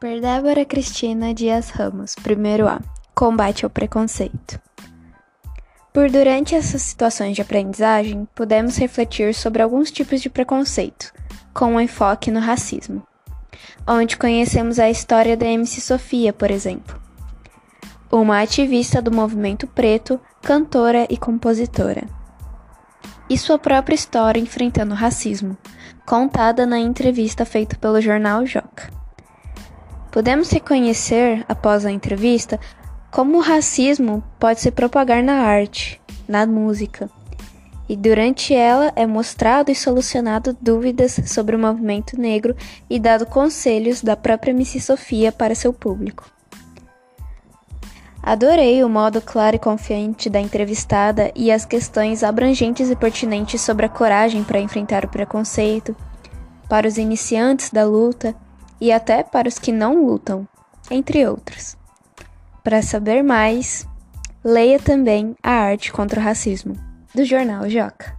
Por Débora Cristina Dias Ramos, primeiro A. Combate ao preconceito. Por durante essas situações de aprendizagem, podemos refletir sobre alguns tipos de preconceito, com um enfoque no racismo, onde conhecemos a história da MC Sofia, por exemplo, uma ativista do movimento preto, cantora e compositora. E sua própria história enfrentando o racismo, contada na entrevista feita pelo jornal Joca. Podemos reconhecer, após a entrevista, como o racismo pode se propagar na arte, na música, e durante ela é mostrado e solucionado dúvidas sobre o movimento negro e dado conselhos da própria Missy Sofia para seu público. Adorei o modo claro e confiante da entrevistada e as questões abrangentes e pertinentes sobre a coragem para enfrentar o preconceito, para os iniciantes da luta e até para os que não lutam, entre outros. Para saber mais, leia também A Arte contra o Racismo, do jornal Joca.